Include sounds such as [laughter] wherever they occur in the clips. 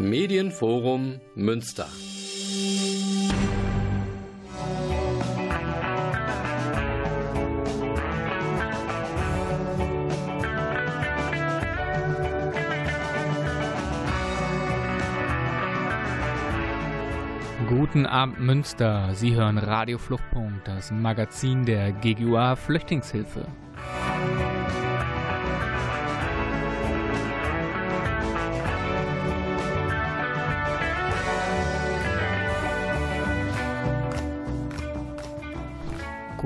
Medienforum Münster. Guten Abend Münster. Sie hören Radio Fluchtpunkt, das Magazin der GGUA Flüchtlingshilfe.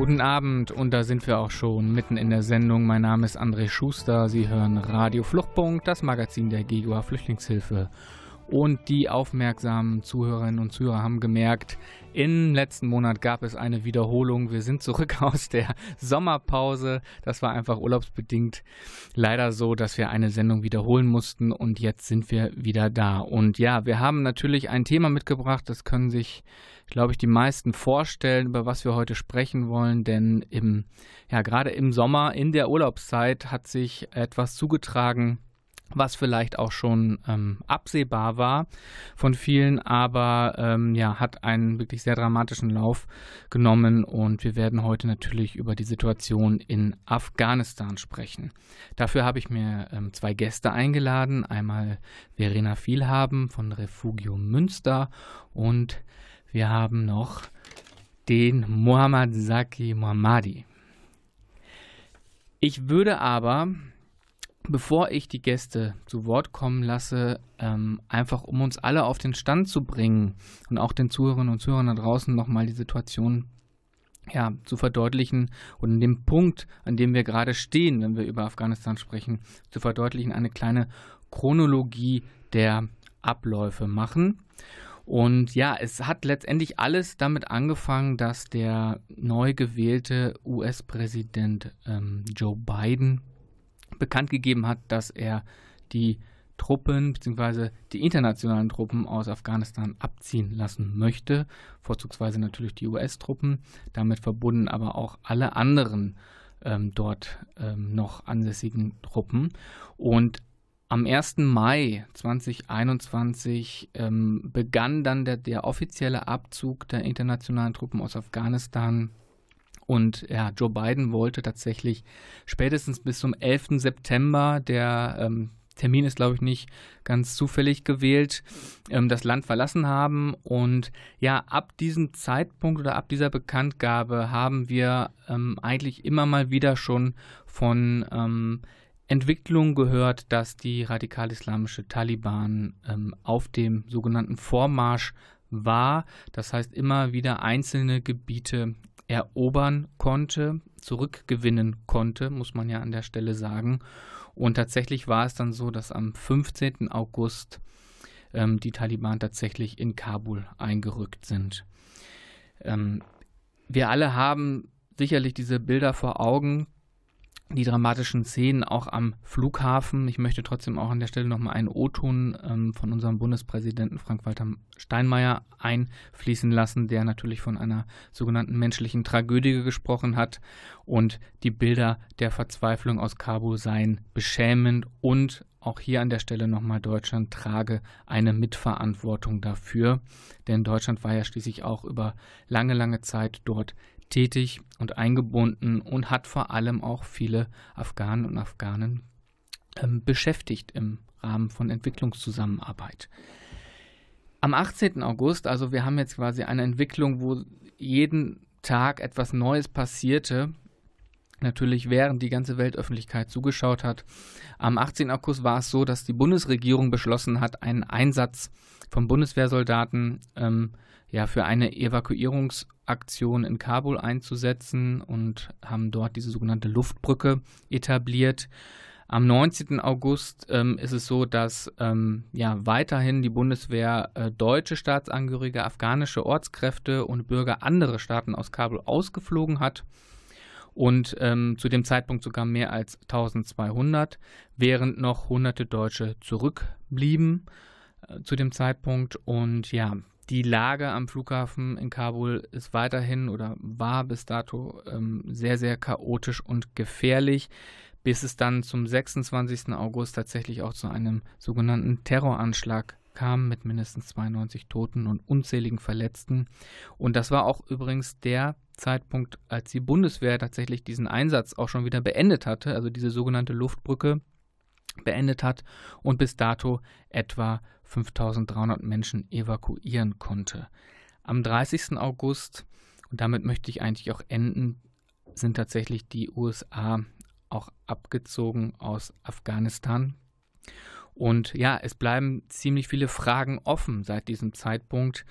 Guten Abend und da sind wir auch schon mitten in der Sendung. Mein Name ist André Schuster. Sie hören Radio Fluchtpunkt, das Magazin der GGUA Flüchtlingshilfe. Und die aufmerksamen Zuhörerinnen und Zuhörer haben gemerkt, im letzten Monat gab es eine Wiederholung. Wir sind zurück [laughs] aus der Sommerpause. Das war einfach urlaubsbedingt leider so, dass wir eine Sendung wiederholen mussten und jetzt sind wir wieder da. Und ja, wir haben natürlich ein Thema mitgebracht, das können sich, glaube ich, die meisten vorstellen, über was wir heute sprechen wollen, denn im, ja, gerade im Sommer, in der Urlaubszeit hat sich etwas zugetragen, was vielleicht auch schon ähm, absehbar war von vielen, aber ähm, ja, hat einen wirklich sehr dramatischen Lauf genommen. Und wir werden heute natürlich über die Situation in Afghanistan sprechen. Dafür habe ich mir ähm, zwei Gäste eingeladen, einmal Verena Vielhaben von Refugio Münster und wir haben noch den Mohammad Zaki Mohammadi. Ich würde aber bevor ich die Gäste zu Wort kommen lasse, ähm, einfach um uns alle auf den Stand zu bringen und auch den Zuhörerinnen und Zuhörern da draußen nochmal die Situation ja, zu verdeutlichen und in dem Punkt, an dem wir gerade stehen, wenn wir über Afghanistan sprechen, zu verdeutlichen, eine kleine Chronologie der Abläufe machen. Und ja, es hat letztendlich alles damit angefangen, dass der neu gewählte US-Präsident ähm, Joe Biden bekannt gegeben hat, dass er die Truppen bzw. die internationalen Truppen aus Afghanistan abziehen lassen möchte, vorzugsweise natürlich die US-Truppen, damit verbunden aber auch alle anderen ähm, dort ähm, noch ansässigen Truppen. Und am 1. Mai 2021 ähm, begann dann der, der offizielle Abzug der internationalen Truppen aus Afghanistan und ja, Joe Biden wollte tatsächlich spätestens bis zum 11. September, der ähm, Termin ist, glaube ich, nicht ganz zufällig gewählt, ähm, das Land verlassen haben. Und ja, ab diesem Zeitpunkt oder ab dieser Bekanntgabe haben wir ähm, eigentlich immer mal wieder schon von Entwicklungen gehört, dass die radikal-islamische Taliban ähm, auf dem sogenannten Vormarsch war. Das heißt, immer wieder einzelne Gebiete erobern konnte, zurückgewinnen konnte, muss man ja an der Stelle sagen. Und tatsächlich war es dann so, dass am 15. August ähm, die Taliban tatsächlich in Kabul eingerückt sind. Ähm, wir alle haben sicherlich diese Bilder vor Augen, die dramatischen Szenen auch am Flughafen. Ich möchte trotzdem auch an der Stelle nochmal einen O-Ton ähm, von unserem Bundespräsidenten Frank-Walter Steinmeier einfließen lassen, der natürlich von einer sogenannten menschlichen Tragödie gesprochen hat. Und die Bilder der Verzweiflung aus Kabul seien beschämend und auch hier an der Stelle nochmal Deutschland trage eine Mitverantwortung dafür. Denn Deutschland war ja schließlich auch über lange, lange Zeit dort tätig und eingebunden und hat vor allem auch viele Afghanen und Afghanen ähm, beschäftigt im Rahmen von Entwicklungszusammenarbeit. Am 18. August, also wir haben jetzt quasi eine Entwicklung, wo jeden Tag etwas Neues passierte, natürlich während die ganze Weltöffentlichkeit zugeschaut hat. Am 18. August war es so, dass die Bundesregierung beschlossen hat, einen Einsatz von Bundeswehrsoldaten ähm, ja, für eine Evakuierungsaktion in Kabul einzusetzen und haben dort diese sogenannte Luftbrücke etabliert. Am 19. August ähm, ist es so, dass ähm, ja, weiterhin die Bundeswehr äh, deutsche Staatsangehörige, afghanische Ortskräfte und Bürger anderer Staaten aus Kabul ausgeflogen hat und ähm, zu dem Zeitpunkt sogar mehr als 1200, während noch hunderte Deutsche zurückblieben äh, zu dem Zeitpunkt. Und ja, die Lage am Flughafen in Kabul ist weiterhin oder war bis dato ähm, sehr, sehr chaotisch und gefährlich, bis es dann zum 26. August tatsächlich auch zu einem sogenannten Terroranschlag kam mit mindestens 92 Toten und unzähligen Verletzten. Und das war auch übrigens der Zeitpunkt, als die Bundeswehr tatsächlich diesen Einsatz auch schon wieder beendet hatte, also diese sogenannte Luftbrücke beendet hat und bis dato etwa 5300 Menschen evakuieren konnte. Am 30. August, und damit möchte ich eigentlich auch enden, sind tatsächlich die USA auch abgezogen aus Afghanistan. Und ja, es bleiben ziemlich viele Fragen offen seit diesem Zeitpunkt,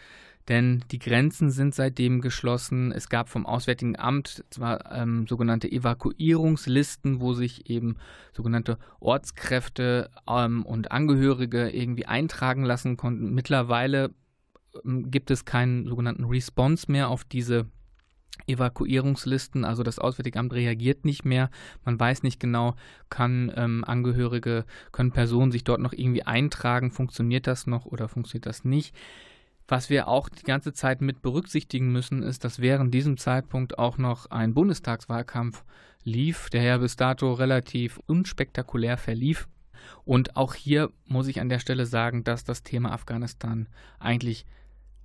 denn die Grenzen sind seitdem geschlossen. Es gab vom Auswärtigen Amt zwar ähm, sogenannte Evakuierungslisten, wo sich eben sogenannte Ortskräfte ähm, und Angehörige irgendwie eintragen lassen konnten. Mittlerweile ähm, gibt es keinen sogenannten Response mehr auf diese Evakuierungslisten, also das Auswärtige Amt reagiert nicht mehr. Man weiß nicht genau, kann ähm, Angehörige, können Personen sich dort noch irgendwie eintragen, funktioniert das noch oder funktioniert das nicht. Was wir auch die ganze Zeit mit berücksichtigen müssen, ist, dass während diesem Zeitpunkt auch noch ein Bundestagswahlkampf lief, der ja bis dato relativ unspektakulär verlief. Und auch hier muss ich an der Stelle sagen, dass das Thema Afghanistan eigentlich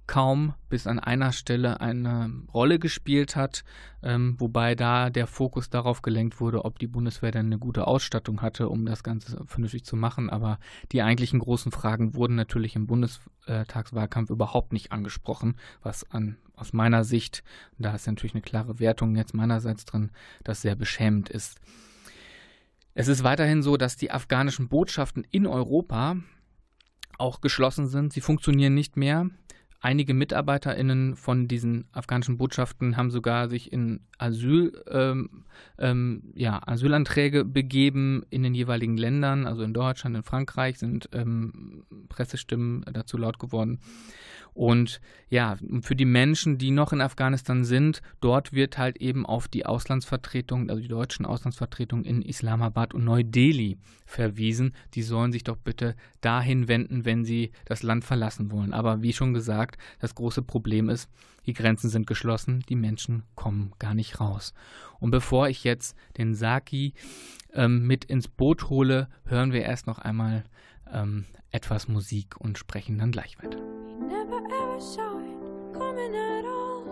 kaum bis an einer Stelle eine Rolle gespielt hat, ähm, wobei da der Fokus darauf gelenkt wurde, ob die Bundeswehr denn eine gute Ausstattung hatte, um das Ganze vernünftig zu machen. Aber die eigentlichen großen Fragen wurden natürlich im Bundestagswahlkampf überhaupt nicht angesprochen, was an, aus meiner Sicht, da ist natürlich eine klare Wertung jetzt meinerseits drin, das sehr beschämend ist. Es ist weiterhin so, dass die afghanischen Botschaften in Europa auch geschlossen sind. Sie funktionieren nicht mehr. Einige MitarbeiterInnen von diesen afghanischen Botschaften haben sogar sich in Asyl, ähm, ähm, ja, Asylanträge begeben in den jeweiligen Ländern, also in Deutschland, in Frankreich sind ähm, Pressestimmen dazu laut geworden. Und ja, für die Menschen, die noch in Afghanistan sind, dort wird halt eben auf die Auslandsvertretung, also die deutschen Auslandsvertretungen in Islamabad und Neu-Delhi verwiesen. Die sollen sich doch bitte dahin wenden, wenn sie das Land verlassen wollen. Aber wie schon gesagt, das große Problem ist, die Grenzen sind geschlossen, die Menschen kommen gar nicht raus. Und bevor ich jetzt den Saki ähm, mit ins Boot hole, hören wir erst noch einmal ähm, etwas Musik und sprechen dann gleich weiter. ever saw it coming at all.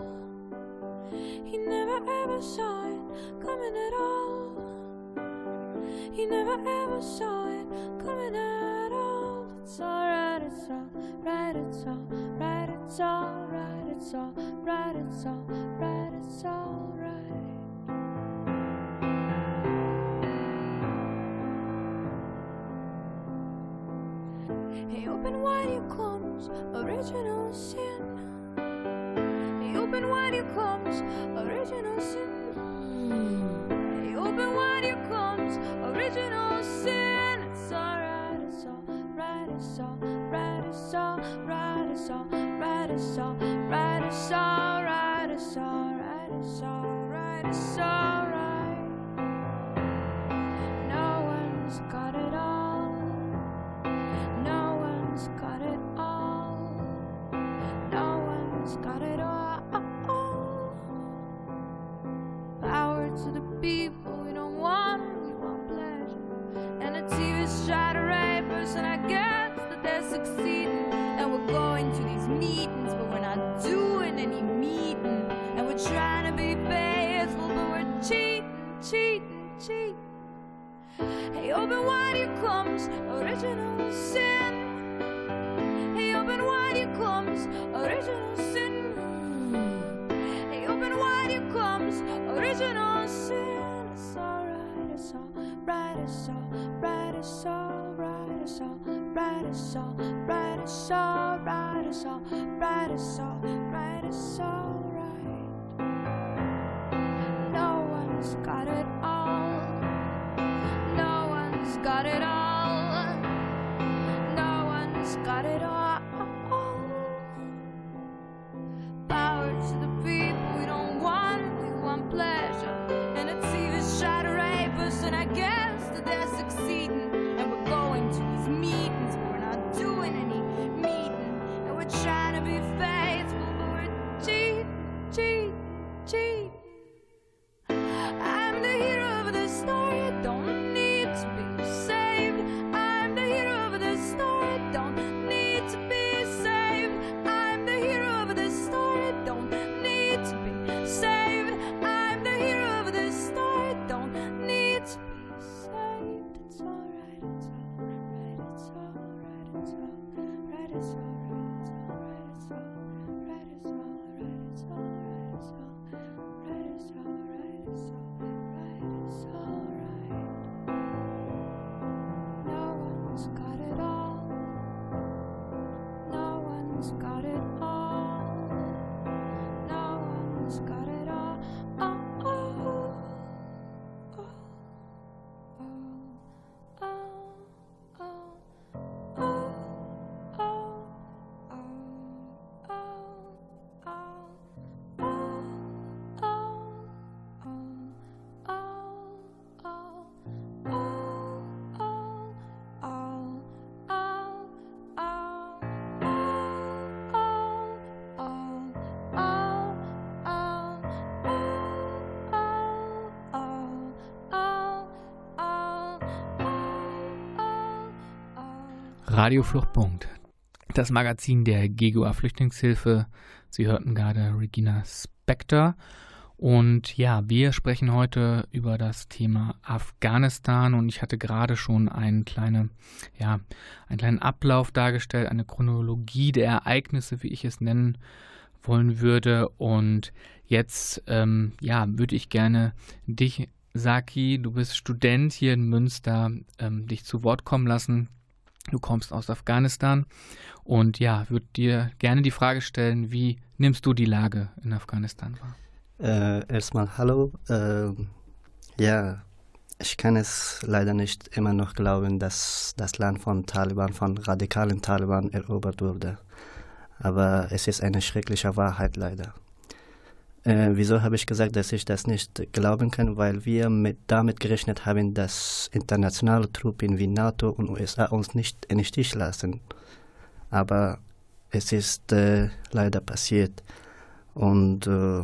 He never ever saw it coming at all. He never ever saw it coming at all. It's alright, it's alright, it's alright, it's alright, it's alright, it's alright, it's alright. Hey, open wide your comes original sin. Hey, open wide your comes original sin. Hey, open wide your comes original sin. It's alright, it's alright, write write write write write write write. No one's got it all. No one's got it all. No one's got it all. Power to the people. us all, write us all, write us all, write us all. Radio Fluchtpunkt, das Magazin der GGUA Flüchtlingshilfe. Sie hörten gerade Regina Spector. Und ja, wir sprechen heute über das Thema Afghanistan und ich hatte gerade schon einen, kleine, ja, einen kleinen Ablauf dargestellt, eine Chronologie der Ereignisse, wie ich es nennen wollen würde. Und jetzt, ähm, ja, würde ich gerne dich, Saki, du bist Student hier in Münster, ähm, dich zu Wort kommen lassen. Du kommst aus Afghanistan und ja, würde dir gerne die Frage stellen, wie nimmst du die Lage in Afghanistan wahr? Äh, erstmal hallo. Äh, ja, ich kann es leider nicht immer noch glauben, dass das Land von Taliban, von radikalen Taliban erobert wurde. Aber es ist eine schreckliche Wahrheit leider. Äh, wieso habe ich gesagt, dass ich das nicht glauben kann? Weil wir mit, damit gerechnet haben, dass internationale Truppen wie NATO und USA uns nicht in den Stich lassen. Aber es ist äh, leider passiert. Und äh,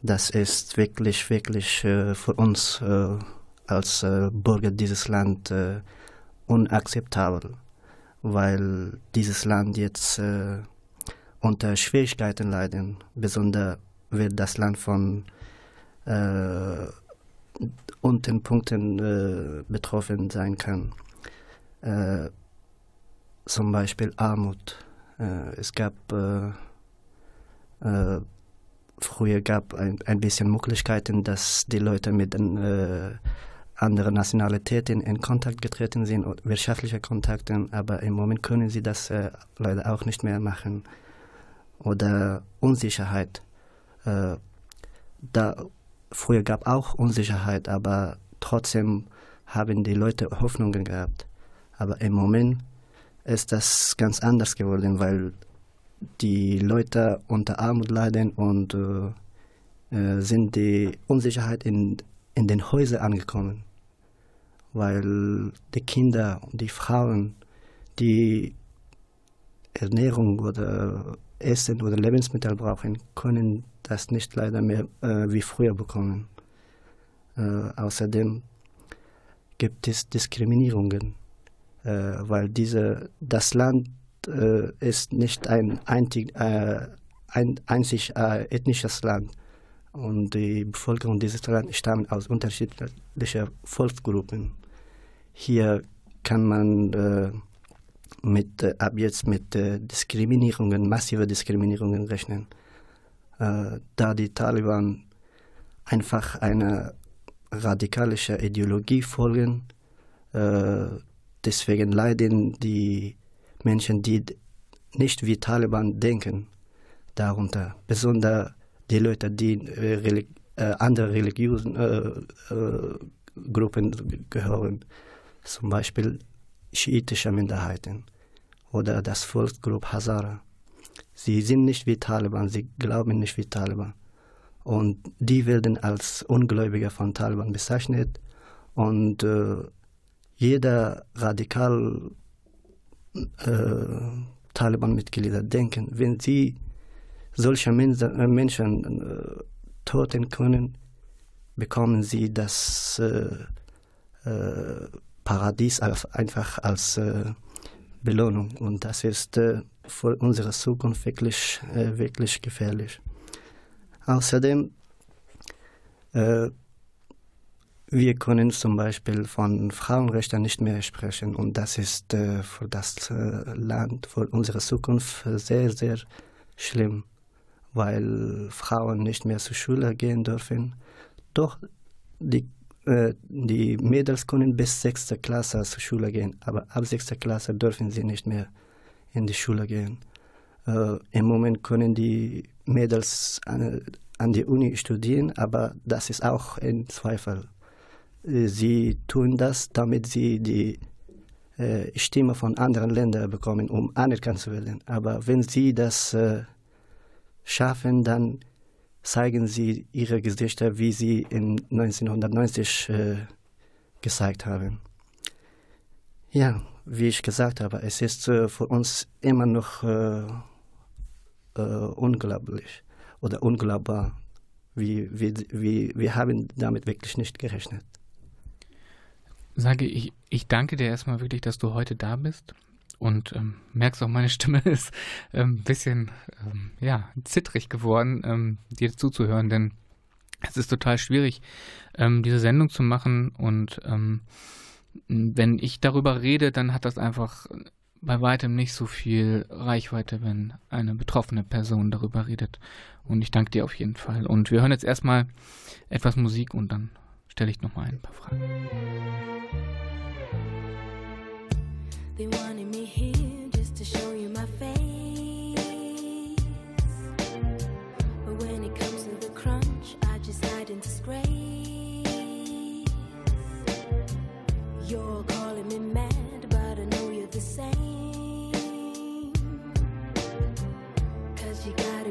das ist wirklich, wirklich äh, für uns äh, als äh, Bürger dieses Land unakzeptabel, weil dieses Land jetzt unter Schwierigkeiten leiden, besonders wird das Land von äh, unten Punkten äh, betroffen sein kann. Äh, zum Beispiel Armut. Äh, es gab äh, äh, früher gab ein, ein bisschen Möglichkeiten, dass die Leute mit den anderen Nationalitäten in Kontakt getreten sind, wirtschaftliche Kontakte, aber im Moment können sie das äh, leider auch nicht mehr machen. Oder Unsicherheit. Äh, da früher gab auch Unsicherheit, aber trotzdem haben die Leute Hoffnungen gehabt. Aber im Moment ist das ganz anders geworden, weil die Leute unter Armut leiden und äh, äh sind die Unsicherheit in, in den Häusern angekommen. Weil die Kinder und die Frauen, die Ernährung oder Essen oder Lebensmittel brauchen, können das nicht leider mehr äh, wie früher bekommen. Äh, außerdem gibt es Diskriminierungen, äh, weil diese, das Land äh, ist nicht ein, einzig, äh, ein einzig äh, ethnisches Land und die Bevölkerung dieses Landes stammt aus unterschiedlichen Volksgruppen. Hier kann man mit, ab jetzt mit Diskriminierungen, massive Diskriminierungen rechnen äh, da die Taliban einfach eine radikalische Ideologie folgen. Äh, deswegen leiden die Menschen, die nicht wie Taliban denken, darunter. Besonders die Leute, die äh, Reli äh, andere religiösen äh, äh, Gruppen gehören, zum Beispiel schiitische Minderheiten oder das Volksgruppe Hazara. Sie sind nicht wie Taliban, sie glauben nicht wie Taliban. Und die werden als Ungläubige von Taliban bezeichnet. Und äh, jeder radikal äh, Taliban-Mitglieder denken, wenn sie solche äh, Menschen äh, töten können, bekommen sie das äh, äh, Paradies als, einfach als äh, Belohnung. Und das ist für unsere Zukunft wirklich, äh, wirklich gefährlich. Außerdem, äh, wir können zum Beispiel von Frauenrechten nicht mehr sprechen und das ist äh, für das äh, Land, für unsere Zukunft sehr, sehr schlimm, weil Frauen nicht mehr zur Schule gehen dürfen. Doch die, äh, die Mädels können bis sechste Klasse zur Schule gehen, aber ab sechster Klasse dürfen sie nicht mehr in die Schule gehen. Äh, Im Moment können die Mädels an, an die Uni studieren, aber das ist auch ein Zweifel. Äh, sie tun das, damit sie die äh, Stimme von anderen Ländern bekommen, um anerkannt zu werden. Aber wenn sie das äh, schaffen, dann zeigen sie ihre Gesichter, wie sie in 1990 äh, gezeigt haben. Ja, wie ich gesagt habe, es ist äh, für uns immer noch äh, äh unglaublich oder unglaubbar. Wie, wie, wie, wir haben damit wirklich nicht gerechnet. Sage ich, ich danke dir erstmal wirklich, dass du heute da bist und ähm, merkst auch, meine Stimme [laughs] ist ein ähm, bisschen ähm, ja, zittrig geworden, ähm, dir zuzuhören, denn es ist total schwierig, ähm, diese Sendung zu machen und ähm, wenn ich darüber rede, dann hat das einfach bei weitem nicht so viel Reichweite, wenn eine betroffene Person darüber redet. Und ich danke dir auf jeden Fall. Und wir hören jetzt erstmal etwas Musik und dann stelle ich nochmal ein paar Fragen. They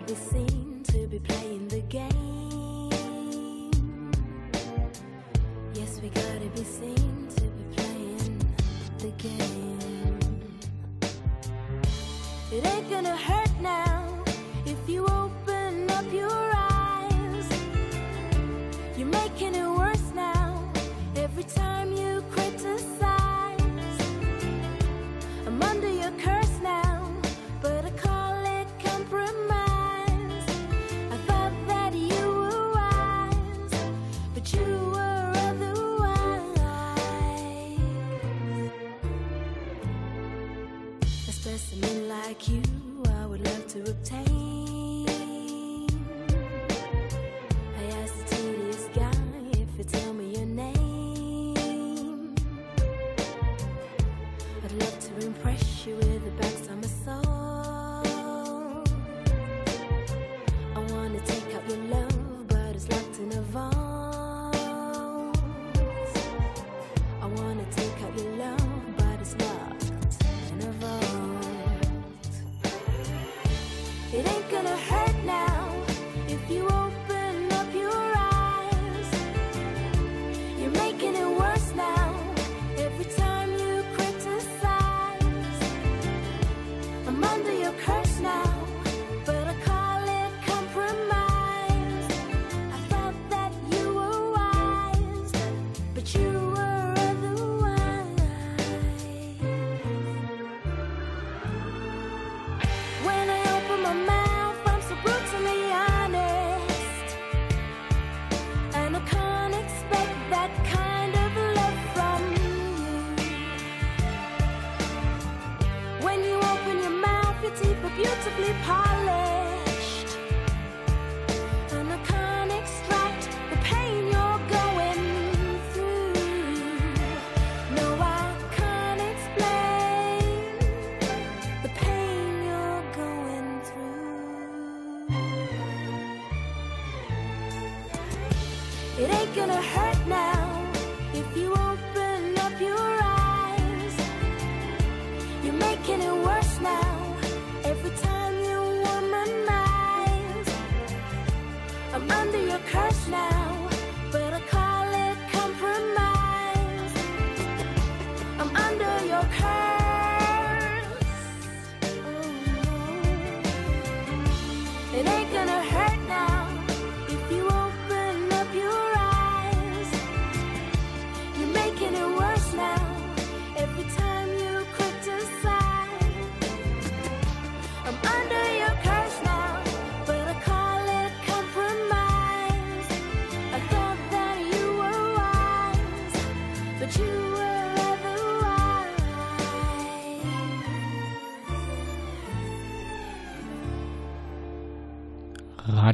be seen to be playing the game. Yes, we gotta be seen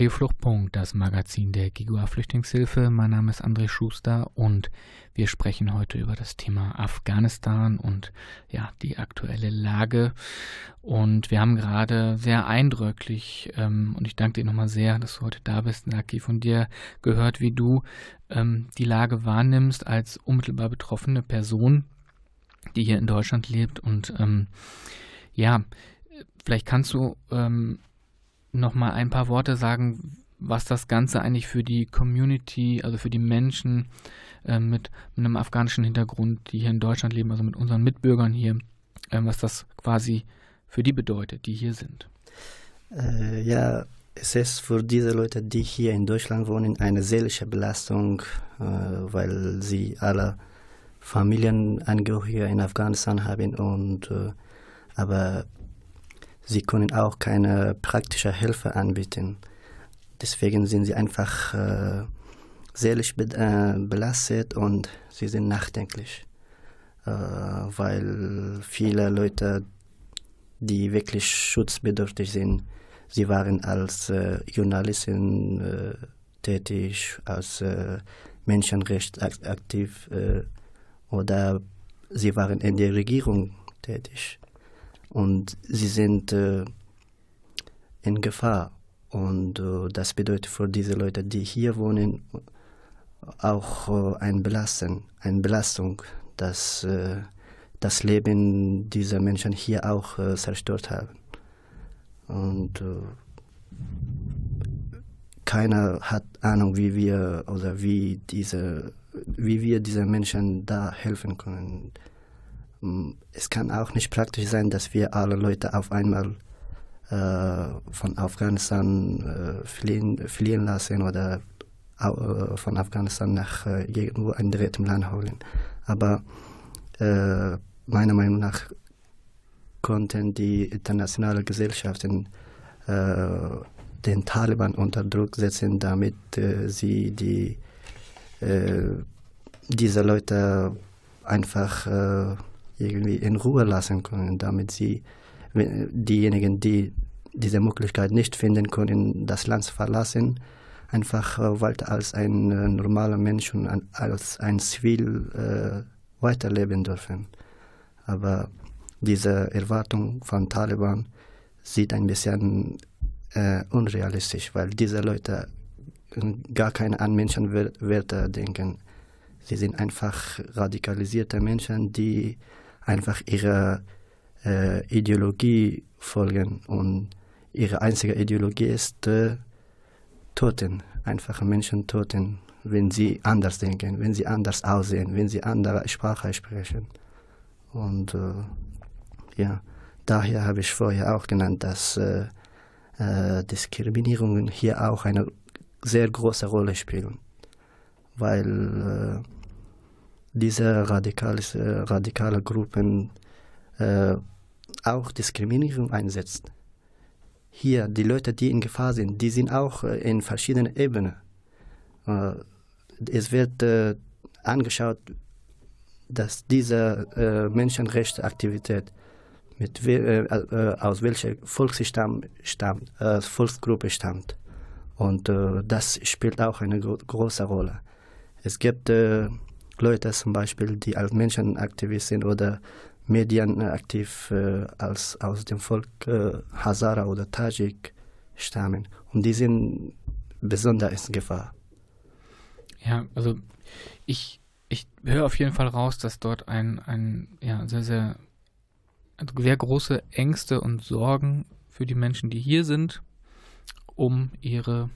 Radio Fluchtpunkt, das Magazin der Gigua Flüchtlingshilfe. Mein Name ist André Schuster und wir sprechen heute über das Thema Afghanistan und ja, die aktuelle Lage. Und wir haben gerade sehr eindrücklich, ähm, und ich danke dir nochmal sehr, dass du heute da bist, Naki, von dir gehört, wie du ähm, die Lage wahrnimmst als unmittelbar betroffene Person, die hier in Deutschland lebt. Und ähm, ja, vielleicht kannst du ähm, noch mal ein paar Worte sagen, was das Ganze eigentlich für die Community, also für die Menschen äh, mit, mit, einem afghanischen Hintergrund, die hier in Deutschland leben, also mit unseren Mitbürgern hier, äh, was das quasi für die bedeutet, die hier sind. Äh, ja, es ist für diese Leute, die hier in Deutschland wohnen, eine seelische Belastung, äh, weil sie alle Familienangehörige in Afghanistan haben und äh, aber Sie können auch keine praktische Hilfe anbieten. Deswegen sind sie einfach äh, seelisch be äh, belastet und sie sind nachdenklich, äh, weil viele Leute, die wirklich schutzbedürftig sind, sie waren als äh, Journalistin äh, tätig, als äh, Menschenrecht aktiv oder sie waren in der Regierung tätig und sie sind äh, in Gefahr. Und äh, das bedeutet für diese Leute, die hier wohnen, auch äh, ein Belasten, eine Belastung, dass äh, das Leben dieser Menschen hier auch äh, zerstört haben. Und äh, keiner hat Ahnung, wie wir oder wie diese, wie wir diesen Menschen da helfen können. Mm, es kann auch nicht praktisch sein, dass wir alle Leute auf einmal äh, von Afghanistan äh, fliehen, fliehen lassen oder äh, von Afghanistan nach äh, irgendwo ein drittes Land holen. Aber äh, meiner Meinung nach konnten die internationalen Gesellschaften äh, den Taliban unter Druck setzen, damit sie die, diese Leute einfach irgendwie in Ruhe lassen können, damit sie diejenigen, die diese Möglichkeit nicht finden können, das Land verlassen, einfach äh, weiter als ein äh, normaler Mensch und als ein Zivil äh, weiterleben dürfen. Aber diese Erwartung von Taliban sieht ein bisschen äh, unrealistisch, weil diese Leute gar keine an Menschenwerte denken. Sie sind einfach radikalisierte Menschen, die einfach ihrer äh, Ideologie folgen. Und ihre einzige Ideologie ist äh, Toten, einfache Menschen toten, wenn sie anders denken, wenn sie anders aussehen, wenn sie andere Sprache sprechen. Und äh, ja, daher habe ich vorher auch genannt, dass äh, äh, Diskriminierungen hier auch eine sehr große Rolle spielen, weil äh, diese radikale, radikale Gruppen äh, auch Diskriminierung einsetzt. Hier, die Leute, die in Gefahr sind, die sind auch äh, in verschiedenen Ebenen. Äh, es wird äh, angeschaut, dass diese äh, Menschenrechtsaktivität mit, äh, aus welcher Volksstamm stammt, Volksgruppe stammt. Und das spielt auch eine gro große Rolle. Es gibt Leute zum Beispiel, die als Menschenaktivist sind oder medienaktiv äh, als aus dem Volk äh, Hazara oder Tajik stammen. Und die sind besonders in Gefahr. Ja, also ich, ich höre auf jeden Fall raus, dass dort ein, ein ja, sehr, sehr, sehr große Ängste und Sorgen für die Menschen, die hier sind, um ihre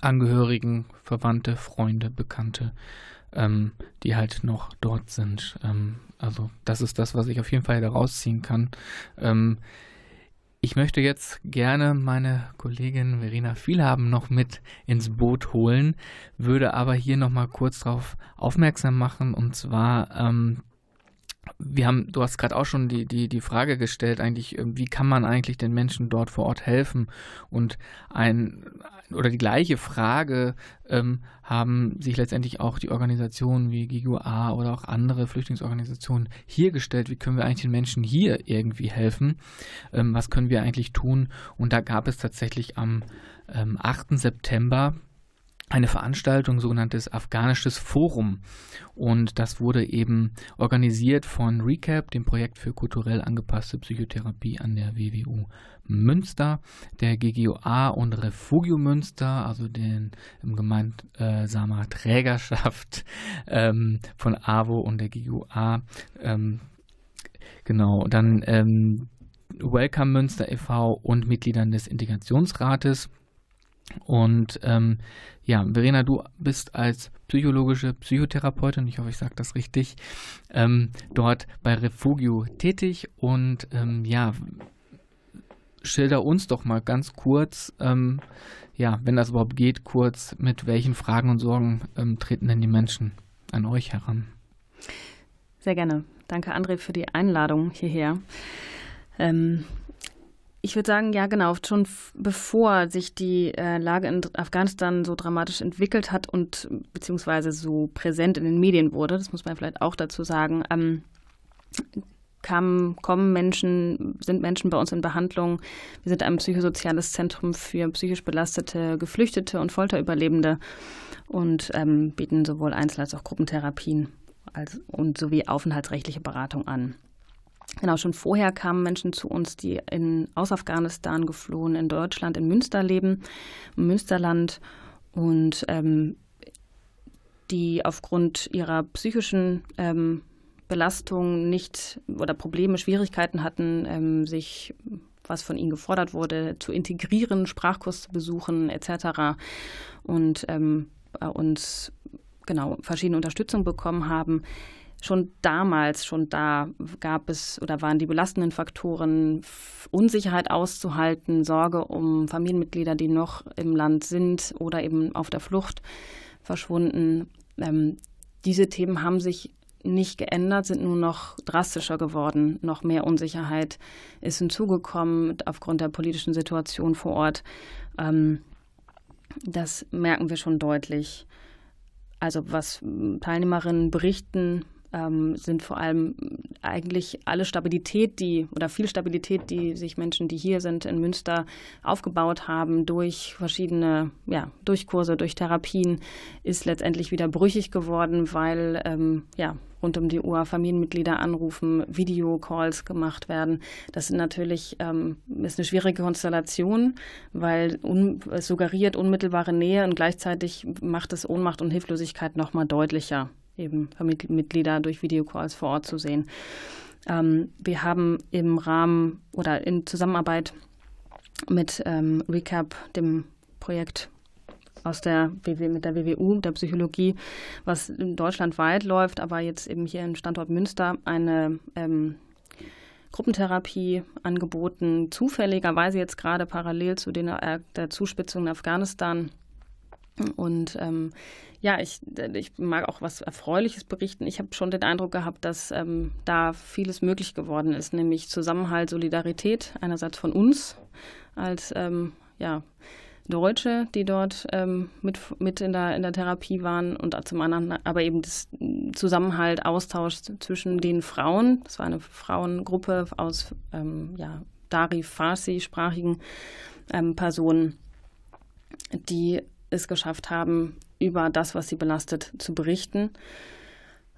Angehörigen, Verwandte, Freunde, Bekannte ähm, die halt noch dort sind. Ähm, also das ist das, was ich auf jeden Fall daraus ziehen kann. Ähm, ich möchte jetzt gerne meine Kollegin Verena Vielhaben noch mit ins Boot holen, würde aber hier noch mal kurz darauf aufmerksam machen und zwar ähm, wir haben, du hast gerade auch schon die, die, die Frage gestellt, eigentlich, ähm, wie kann man eigentlich den Menschen dort vor Ort helfen? Und ein oder die gleiche Frage ähm, haben sich letztendlich auch die Organisationen wie GIGUA oder auch andere Flüchtlingsorganisationen hier gestellt. Wie können wir eigentlich den Menschen hier irgendwie helfen? Ähm, was können wir eigentlich tun? Und da gab es tatsächlich am ähm, 8. September eine Veranstaltung, sogenanntes Afghanisches Forum. Und das wurde eben organisiert von RECAP, dem Projekt für kulturell angepasste Psychotherapie an der WWU Münster, der GGOA und Refugio Münster, also den im gemeinsamer Trägerschaft [laughs] ähm, von AWO und der GGOA. Ähm, genau, dann ähm, Welcome Münster e.V. und Mitgliedern des Integrationsrates. Und ähm, ja, Verena, du bist als psychologische Psychotherapeutin, ich hoffe, ich sage das richtig, ähm, dort bei Refugio tätig und ähm, ja, schilder uns doch mal ganz kurz, ähm, ja, wenn das überhaupt geht, kurz, mit welchen Fragen und Sorgen ähm, treten denn die Menschen an euch heran? Sehr gerne. Danke, André, für die Einladung hierher. Ähm, ich würde sagen, ja, genau. Schon bevor sich die äh, Lage in Afghanistan so dramatisch entwickelt hat und beziehungsweise so präsent in den Medien wurde, das muss man vielleicht auch dazu sagen, ähm, kamen, kommen Menschen, sind Menschen bei uns in Behandlung. Wir sind ein psychosoziales Zentrum für psychisch belastete Geflüchtete und Folterüberlebende und ähm, bieten sowohl Einzel- als auch Gruppentherapien als, und sowie aufenthaltsrechtliche Beratung an. Genau, schon vorher kamen Menschen zu uns, die in, aus Afghanistan geflohen, in Deutschland, in Münster leben, im Münsterland und ähm, die aufgrund ihrer psychischen ähm, Belastung nicht oder Probleme, Schwierigkeiten hatten, ähm, sich was von ihnen gefordert wurde, zu integrieren, Sprachkurs zu besuchen etc. Und ähm, uns genau verschiedene Unterstützung bekommen haben schon damals, schon da gab es oder waren die belastenden Faktoren Unsicherheit auszuhalten, Sorge um Familienmitglieder, die noch im Land sind oder eben auf der Flucht verschwunden. Ähm, diese Themen haben sich nicht geändert, sind nur noch drastischer geworden. Noch mehr Unsicherheit ist hinzugekommen aufgrund der politischen Situation vor Ort. Ähm, das merken wir schon deutlich. Also was Teilnehmerinnen berichten, ähm, sind vor allem eigentlich alle Stabilität, die oder viel Stabilität, die sich Menschen, die hier sind in Münster aufgebaut haben durch verschiedene, ja, durch Kurse, durch Therapien, ist letztendlich wieder brüchig geworden, weil ähm, ja rund um die Uhr Familienmitglieder anrufen, Videocalls gemacht werden. Das sind natürlich ähm, ist eine schwierige Konstellation, weil un, es suggeriert unmittelbare Nähe und gleichzeitig macht es Ohnmacht und Hilflosigkeit noch mal deutlicher eben Familienmitglieder durch Videocalls vor Ort zu sehen. Ähm, wir haben im Rahmen oder in Zusammenarbeit mit ähm, Recap, dem Projekt aus der WW, mit der WWU, der Psychologie, was deutschlandweit läuft, aber jetzt eben hier im Standort Münster eine ähm, Gruppentherapie angeboten, zufälligerweise jetzt gerade parallel zu den, äh, der Zuspitzung in Afghanistan. Und ähm, ja, ich, ich mag auch was Erfreuliches berichten. Ich habe schon den Eindruck gehabt, dass ähm, da vieles möglich geworden ist, nämlich Zusammenhalt, Solidarität einerseits von uns als ähm, ja, Deutsche, die dort ähm, mit, mit in, der, in der Therapie waren und zum anderen aber eben das Zusammenhalt, Austausch zwischen den Frauen. Das war eine Frauengruppe aus ähm, ja, Dari-Farsi-sprachigen ähm, Personen, die es geschafft haben, über das, was sie belastet, zu berichten.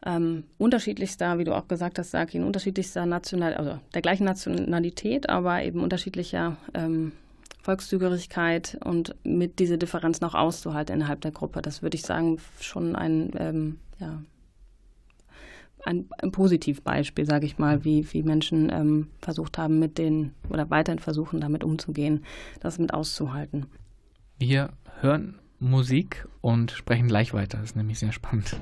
Ähm, unterschiedlichster, wie du auch gesagt hast, Sakin, unterschiedlichster National, also der gleichen Nationalität, aber eben unterschiedlicher ähm, Volkszugehörigkeit und mit dieser Differenz noch auszuhalten innerhalb der Gruppe. Das würde ich sagen, schon ein, ähm, ja, ein, ein Positivbeispiel, sage ich mal, wie, wie Menschen ähm, versucht haben, mit den oder weiterhin versuchen, damit umzugehen, das mit auszuhalten. Wir hören Musik und sprechen gleich weiter. Das ist nämlich sehr spannend.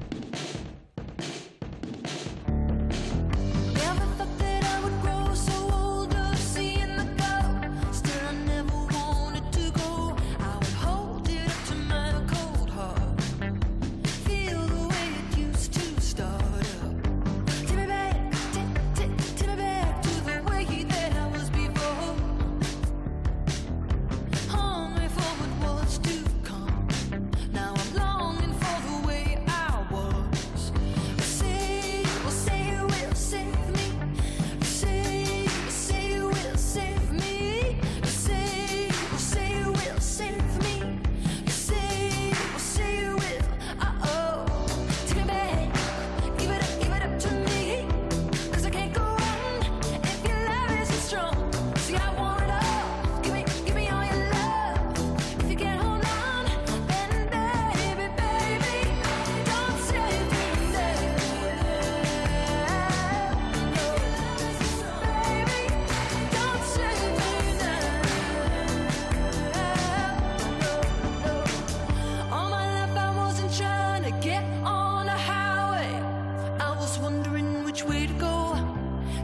way to go.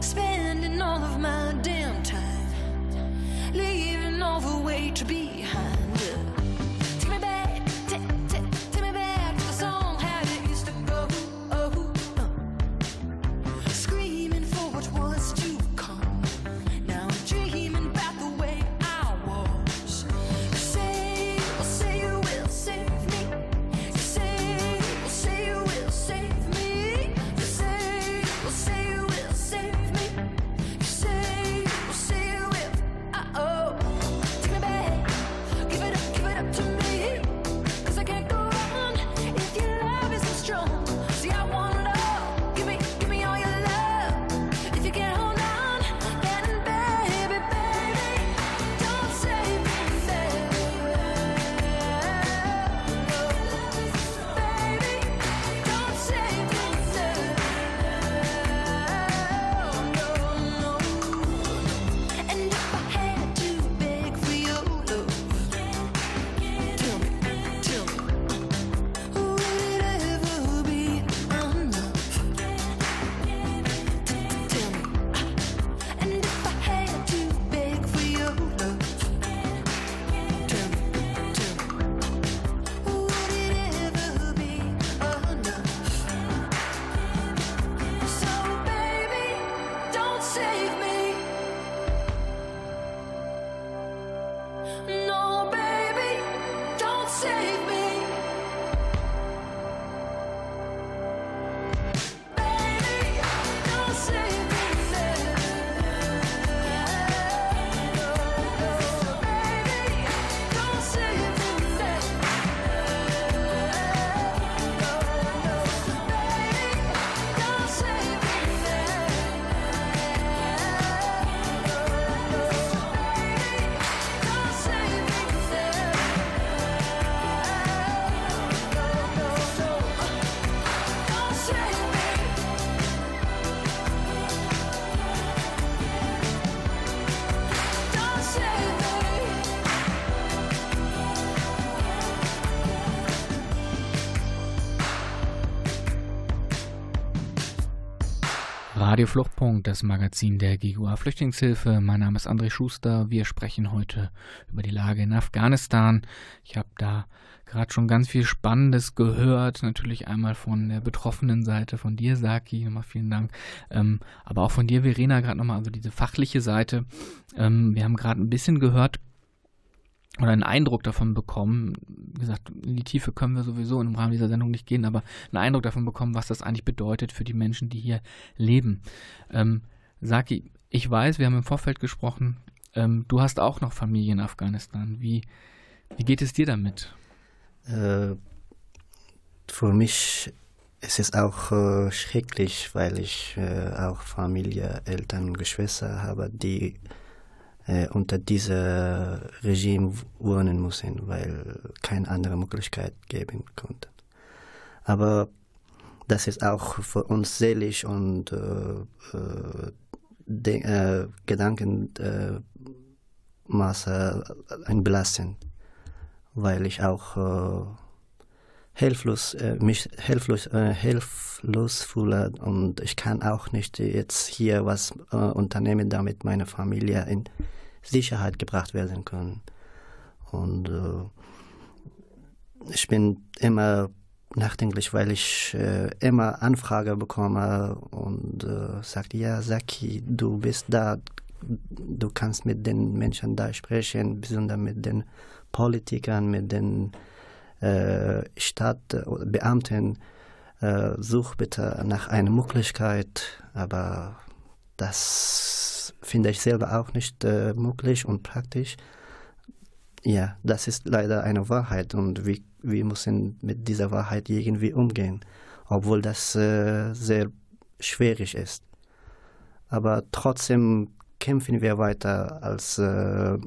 Spending all of my damn time, leaving all the way to be. Radio Fluchtpunkt, das Magazin der GUA Flüchtlingshilfe. Mein Name ist André Schuster. Wir sprechen heute über die Lage in Afghanistan. Ich habe da gerade schon ganz viel Spannendes gehört. Natürlich einmal von der betroffenen Seite, von dir, Saki, nochmal vielen Dank. Ähm, aber auch von dir, Verena, gerade nochmal, also diese fachliche Seite. Ähm, wir haben gerade ein bisschen gehört, oder einen Eindruck davon bekommen, wie gesagt, in die Tiefe können wir sowieso im Rahmen dieser Sendung nicht gehen, aber einen Eindruck davon bekommen, was das eigentlich bedeutet für die Menschen, die hier leben. Ähm, Saki, ich weiß, wir haben im Vorfeld gesprochen, ähm, du hast auch noch Familie in Afghanistan. Wie, wie geht es dir damit? Äh, für mich ist es auch äh, schrecklich, weil ich äh, auch Familie, Eltern, Geschwister habe, die äh, unter diesem Regime wohnen müssen, weil keine andere Möglichkeit geben konnte. Aber das ist auch für uns seelisch und äh, äh, äh Gedankenmaße ein Belasten, weil ich auch äh, hilflos, äh, mich hilflos, äh, hilflos fühle und ich kann auch nicht jetzt hier was äh, unternehmen, damit meine Familie in Sicherheit gebracht werden können. Und äh, ich bin immer nachdenklich, weil ich äh, immer Anfrage bekomme und äh, sagt, ja, Saki, du bist da, du kannst mit den Menschen da sprechen, besonders mit den Politikern, mit den äh, Stadtbeamten, äh, such bitte nach einer Möglichkeit, aber das finde ich selber auch nicht äh, möglich und praktisch. Ja, das ist leider eine Wahrheit und wir, wir müssen mit dieser Wahrheit irgendwie umgehen, obwohl das äh, sehr schwierig ist. Aber trotzdem kämpfen wir weiter als äh,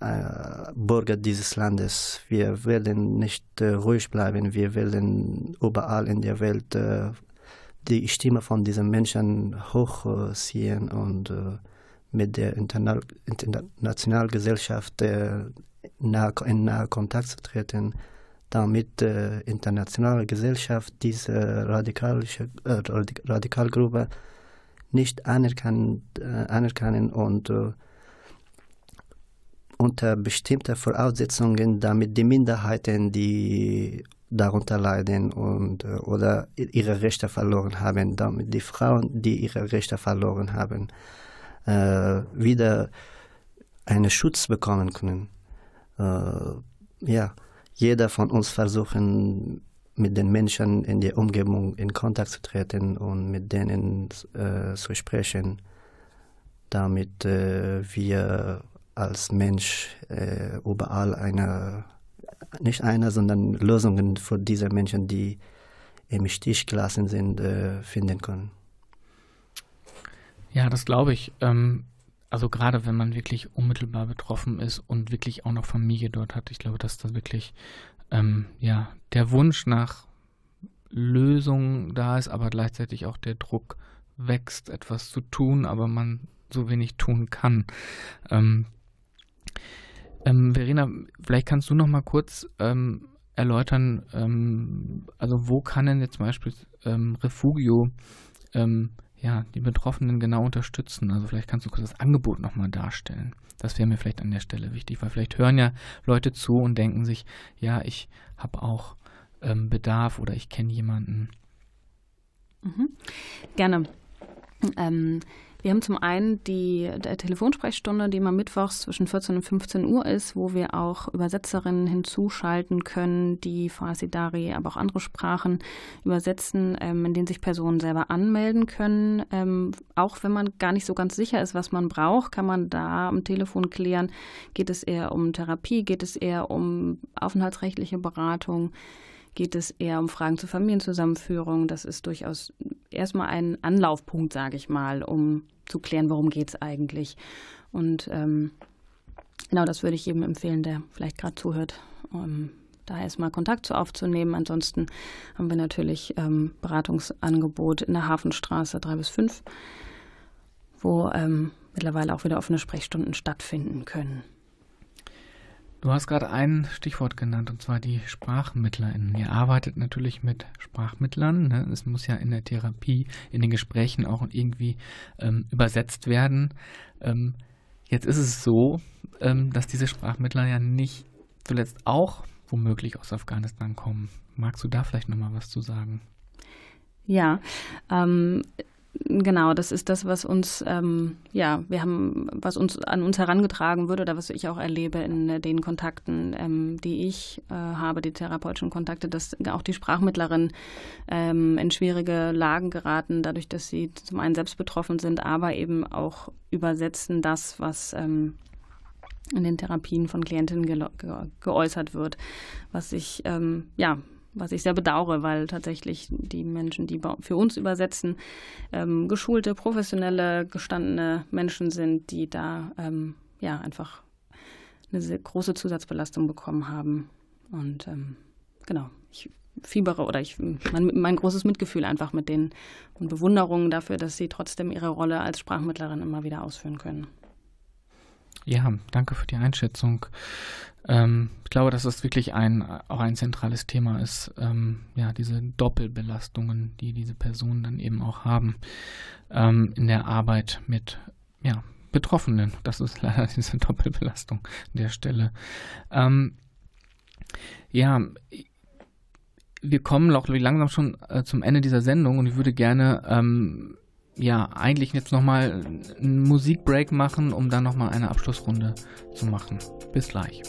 äh, Bürger dieses Landes. Wir werden nicht äh, ruhig bleiben. Wir werden überall in der Welt äh, die Stimme von diesen Menschen hochziehen und äh, mit der Interna internationalen Gesellschaft äh, in nahe Kontakt zu treten, damit die äh, internationale Gesellschaft diese radikalische, äh, Radikalgruppe nicht anerkennen, und unter bestimmten Voraussetzungen, damit die Minderheiten, die darunter leiden und äh, oder ihre Rechte verloren haben, damit die Frauen, die ihre Rechte verloren haben, äh, wieder einen Schutz bekommen können. Äh, ja, jeder von uns versuchen mit den Menschen in der Umgebung in Kontakt zu treten und mit denen äh, zu sprechen, damit äh, wir als Mensch äh, überall eine nicht einer, sondern Lösungen für diese Menschen, die im Stich gelassen sind, äh, finden können. Ja, das glaube ich. Ähm, also gerade wenn man wirklich unmittelbar betroffen ist und wirklich auch noch Familie dort hat, ich glaube, dass da wirklich ähm, ja der Wunsch nach Lösungen da ist, aber gleichzeitig auch der Druck wächst, etwas zu tun, aber man so wenig tun kann. Ähm, ähm, Verena, vielleicht kannst du noch mal kurz ähm, erläutern, ähm, also wo kann denn jetzt zum Beispiel ähm, Refugio ähm, ja, die Betroffenen genau unterstützen? Also vielleicht kannst du kurz das Angebot noch mal darstellen. Das wäre mir vielleicht an der Stelle wichtig, weil vielleicht hören ja Leute zu und denken sich, ja, ich habe auch ähm, Bedarf oder ich kenne jemanden. Mhm. Gerne. Wir haben zum einen die Telefonsprechstunde, die immer mittwochs zwischen 14 und 15 Uhr ist, wo wir auch Übersetzerinnen hinzuschalten können, die Farsi Dari, aber auch andere Sprachen übersetzen, ähm, in denen sich Personen selber anmelden können. Ähm, auch wenn man gar nicht so ganz sicher ist, was man braucht, kann man da am Telefon klären, geht es eher um Therapie, geht es eher um aufenthaltsrechtliche Beratung geht es eher um Fragen zur Familienzusammenführung. Das ist durchaus erstmal ein Anlaufpunkt, sage ich mal, um zu klären, worum geht es eigentlich. Und ähm, genau das würde ich jedem empfehlen, der vielleicht gerade zuhört, um da erstmal Kontakt zu aufzunehmen. Ansonsten haben wir natürlich ähm, Beratungsangebot in der Hafenstraße 3 bis 5, wo ähm, mittlerweile auch wieder offene Sprechstunden stattfinden können. Du hast gerade ein Stichwort genannt, und zwar die SprachmittlerInnen. Ihr arbeitet natürlich mit Sprachmittlern. Ne? Es muss ja in der Therapie, in den Gesprächen auch irgendwie ähm, übersetzt werden. Ähm, jetzt ist es so, ähm, dass diese Sprachmittler ja nicht zuletzt auch womöglich aus Afghanistan kommen. Magst du da vielleicht nochmal was zu sagen? Ja, ähm, Genau, das ist das, was uns, ähm, ja, wir haben, was uns an uns herangetragen wird oder was ich auch erlebe in den Kontakten, ähm, die ich äh, habe, die therapeutischen Kontakte, dass auch die Sprachmittlerinnen ähm, in schwierige Lagen geraten, dadurch, dass sie zum einen selbst betroffen sind, aber eben auch übersetzen das, was ähm, in den Therapien von Klientinnen ge ge geäußert wird, was ich, ähm, ja, was ich sehr bedauere, weil tatsächlich die Menschen, die für uns übersetzen, ähm, geschulte, professionelle, gestandene Menschen sind, die da ähm, ja einfach eine sehr große Zusatzbelastung bekommen haben. Und ähm, genau, ich fiebere oder ich mein, mein großes Mitgefühl einfach mit denen und Bewunderung dafür, dass sie trotzdem ihre Rolle als Sprachmittlerin immer wieder ausführen können. Ja, danke für die Einschätzung. Ähm, ich glaube, dass das wirklich ein, auch ein zentrales Thema ist, ähm, ja, diese Doppelbelastungen, die diese Personen dann eben auch haben ähm, in der Arbeit mit, ja, Betroffenen. Das ist [laughs] leider diese Doppelbelastung an der Stelle. Ähm, ja, wir kommen auch langsam schon äh, zum Ende dieser Sendung und ich würde gerne ähm, ja, eigentlich jetzt nochmal einen Musikbreak machen, um dann nochmal eine Abschlussrunde zu machen. Bis gleich.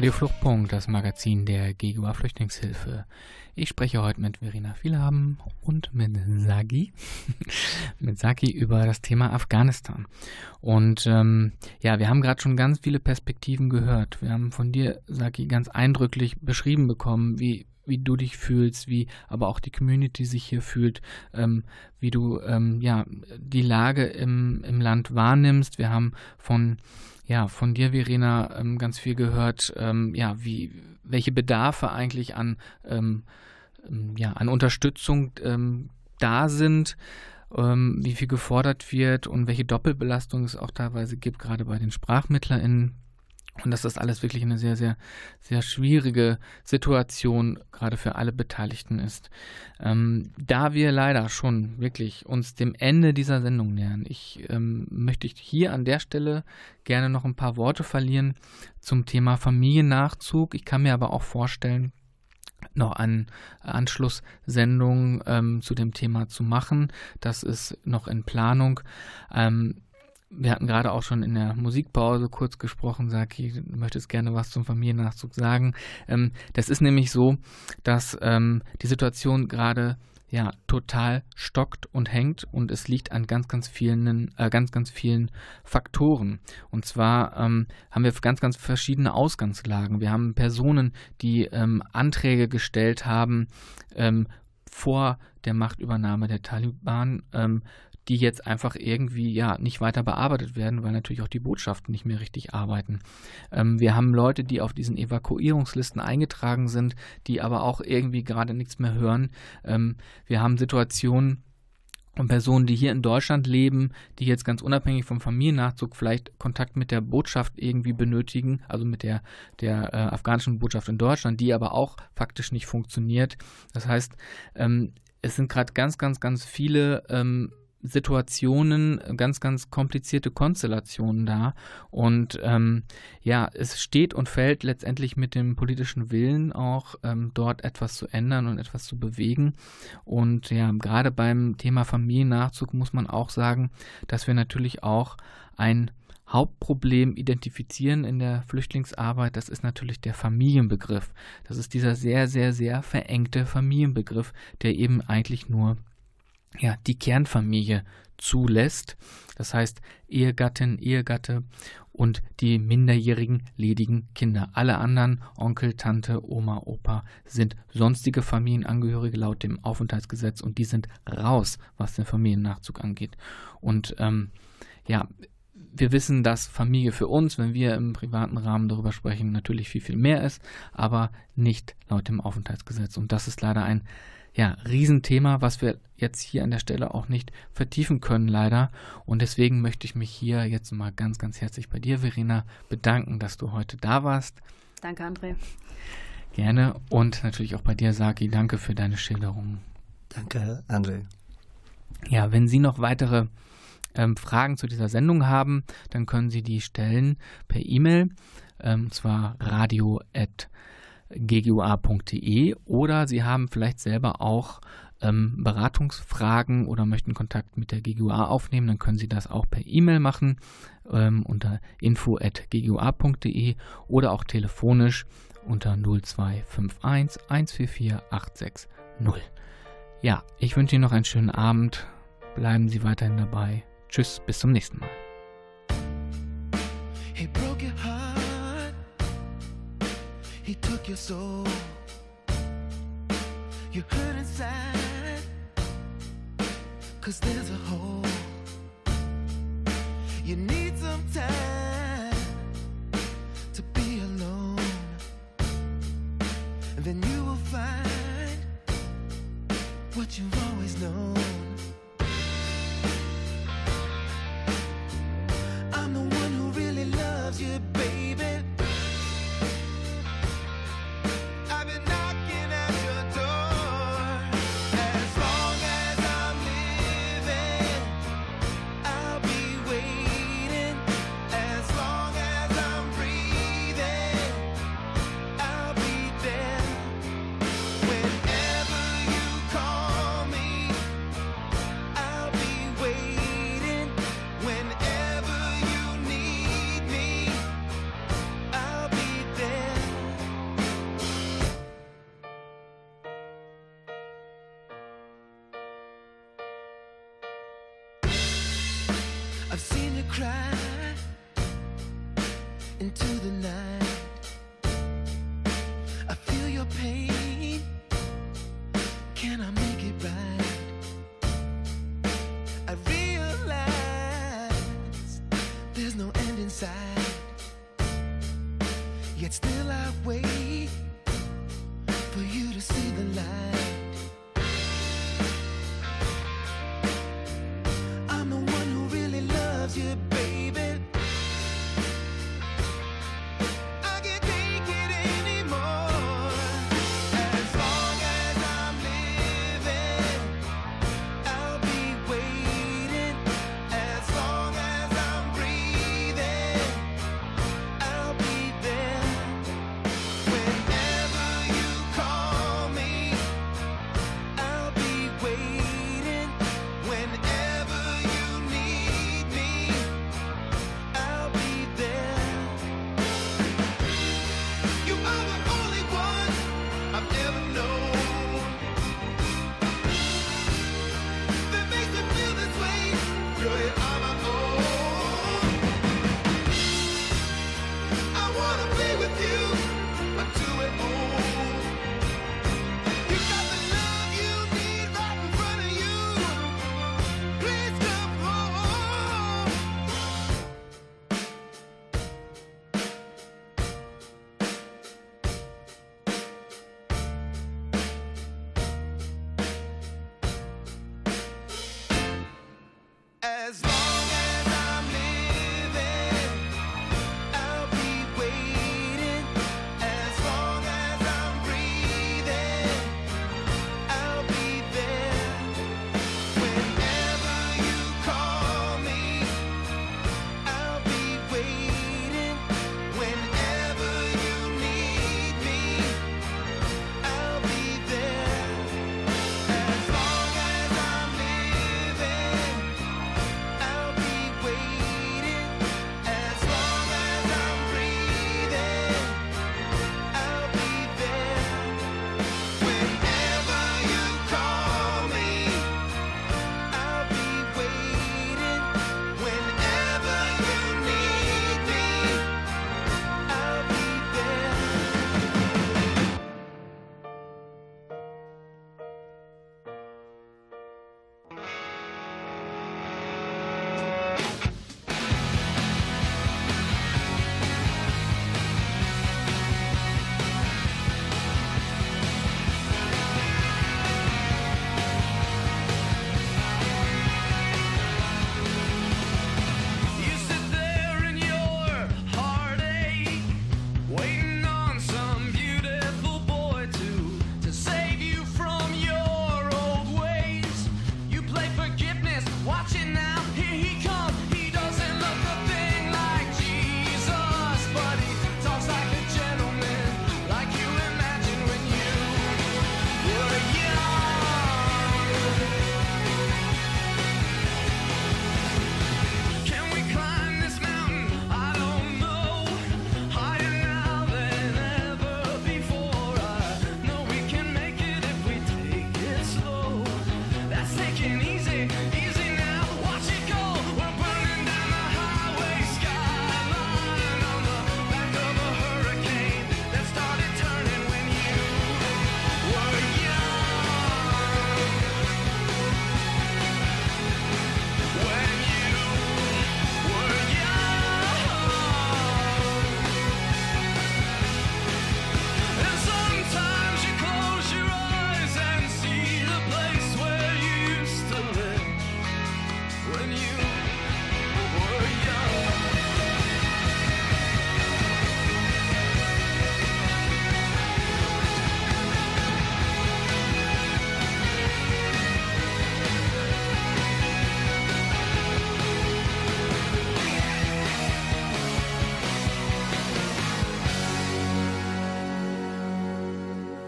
Radio Fluchtpunkt, das Magazin der GGUA Flüchtlingshilfe. Ich spreche heute mit Verena Vielhaben und mit Sagi, [laughs] mit Sagi über das Thema Afghanistan. Und ähm, ja, wir haben gerade schon ganz viele Perspektiven gehört. Wir haben von dir, Sagi, ganz eindrücklich beschrieben bekommen, wie wie du dich fühlst, wie aber auch die Community sich hier fühlt, ähm, wie du ähm, ja die Lage im, im Land wahrnimmst. Wir haben von ja, von dir, Verena, ähm, ganz viel gehört, ähm, ja, wie, welche Bedarfe eigentlich an, ähm, ähm ja, an Unterstützung ähm, da sind, wie viel gefordert wird und welche Doppelbelastung es auch teilweise gibt, gerade bei den SprachmittlerInnen. Und dass das alles wirklich eine sehr, sehr, sehr schwierige Situation gerade für alle Beteiligten ist. Ähm, da wir leider schon wirklich uns dem Ende dieser Sendung nähern, ich ähm, möchte hier an der Stelle gerne noch ein paar Worte verlieren zum Thema Familiennachzug. Ich kann mir aber auch vorstellen, noch an Anschlusssendungen ähm, zu dem Thema zu machen. Das ist noch in Planung. Ähm, wir hatten gerade auch schon in der Musikpause kurz gesprochen, Saki, du möchtest gerne was zum Familiennachzug sagen. Ähm, das ist nämlich so, dass ähm, die Situation gerade ja total stockt und hängt und es liegt an ganz, ganz vielen, äh, ganz, ganz vielen Faktoren. Und zwar ähm, haben wir ganz, ganz verschiedene Ausgangslagen. Wir haben Personen, die ähm, Anträge gestellt haben ähm, vor der Machtübernahme der Taliban, ähm, die jetzt einfach irgendwie ja nicht weiter bearbeitet werden, weil natürlich auch die Botschaften nicht mehr richtig arbeiten. Ähm, wir haben Leute, die auf diesen Evakuierungslisten eingetragen sind, die aber auch irgendwie gerade nichts mehr hören. Ähm, wir haben Situationen, und Personen, die hier in Deutschland leben, die jetzt ganz unabhängig vom Familiennachzug vielleicht Kontakt mit der Botschaft irgendwie benötigen, also mit der, der äh, afghanischen Botschaft in Deutschland, die aber auch faktisch nicht funktioniert. Das heißt, ähm, es sind gerade ganz, ganz, ganz viele ähm, Situationen, ganz, ganz komplizierte Konstellationen da. Und ähm, ja, es steht und fällt letztendlich mit dem politischen Willen auch, ähm, dort etwas zu ändern und etwas zu bewegen. Und ja, gerade beim Thema Familiennachzug muss man auch sagen, dass wir natürlich auch ein Hauptproblem identifizieren in der Flüchtlingsarbeit, das ist natürlich der Familienbegriff. Das ist dieser sehr, sehr, sehr verengte Familienbegriff, der eben eigentlich nur ja, die Kernfamilie zulässt. Das heißt Ehegattin, Ehegatte und die minderjährigen ledigen Kinder. Alle anderen, Onkel, Tante, Oma, Opa, sind sonstige Familienangehörige laut dem Aufenthaltsgesetz und die sind raus, was den Familiennachzug angeht. Und ähm, ja, wir wissen, dass Familie für uns, wenn wir im privaten Rahmen darüber sprechen, natürlich viel, viel mehr ist, aber nicht laut dem Aufenthaltsgesetz. Und das ist leider ein ja, Riesenthema, was wir jetzt hier an der Stelle auch nicht vertiefen können, leider. Und deswegen möchte ich mich hier jetzt mal ganz, ganz herzlich bei dir, Verena, bedanken, dass du heute da warst. Danke, André. Gerne. Und natürlich auch bei dir, Saki, danke für deine Schilderungen. Danke, André. Ja, wenn Sie noch weitere ähm, Fragen zu dieser Sendung haben, dann können Sie die stellen per E-Mail, ähm, und zwar radio@ ggua.de oder Sie haben vielleicht selber auch ähm, Beratungsfragen oder möchten Kontakt mit der GGUA aufnehmen, dann können Sie das auch per E-Mail machen ähm, unter info.ggua.de oder auch telefonisch unter 0251 144 860. Ja, ich wünsche Ihnen noch einen schönen Abend. Bleiben Sie weiterhin dabei. Tschüss, bis zum nächsten Mal. Hey, He took your soul. You hurt inside. Cause there's a hole. You need some time to be alone. And then you will find what you've always known.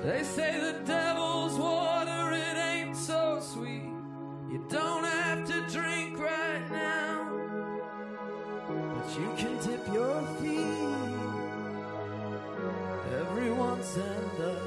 They say the devil's water, it ain't so sweet. You don't have to drink right now, but you can dip your feet every once in a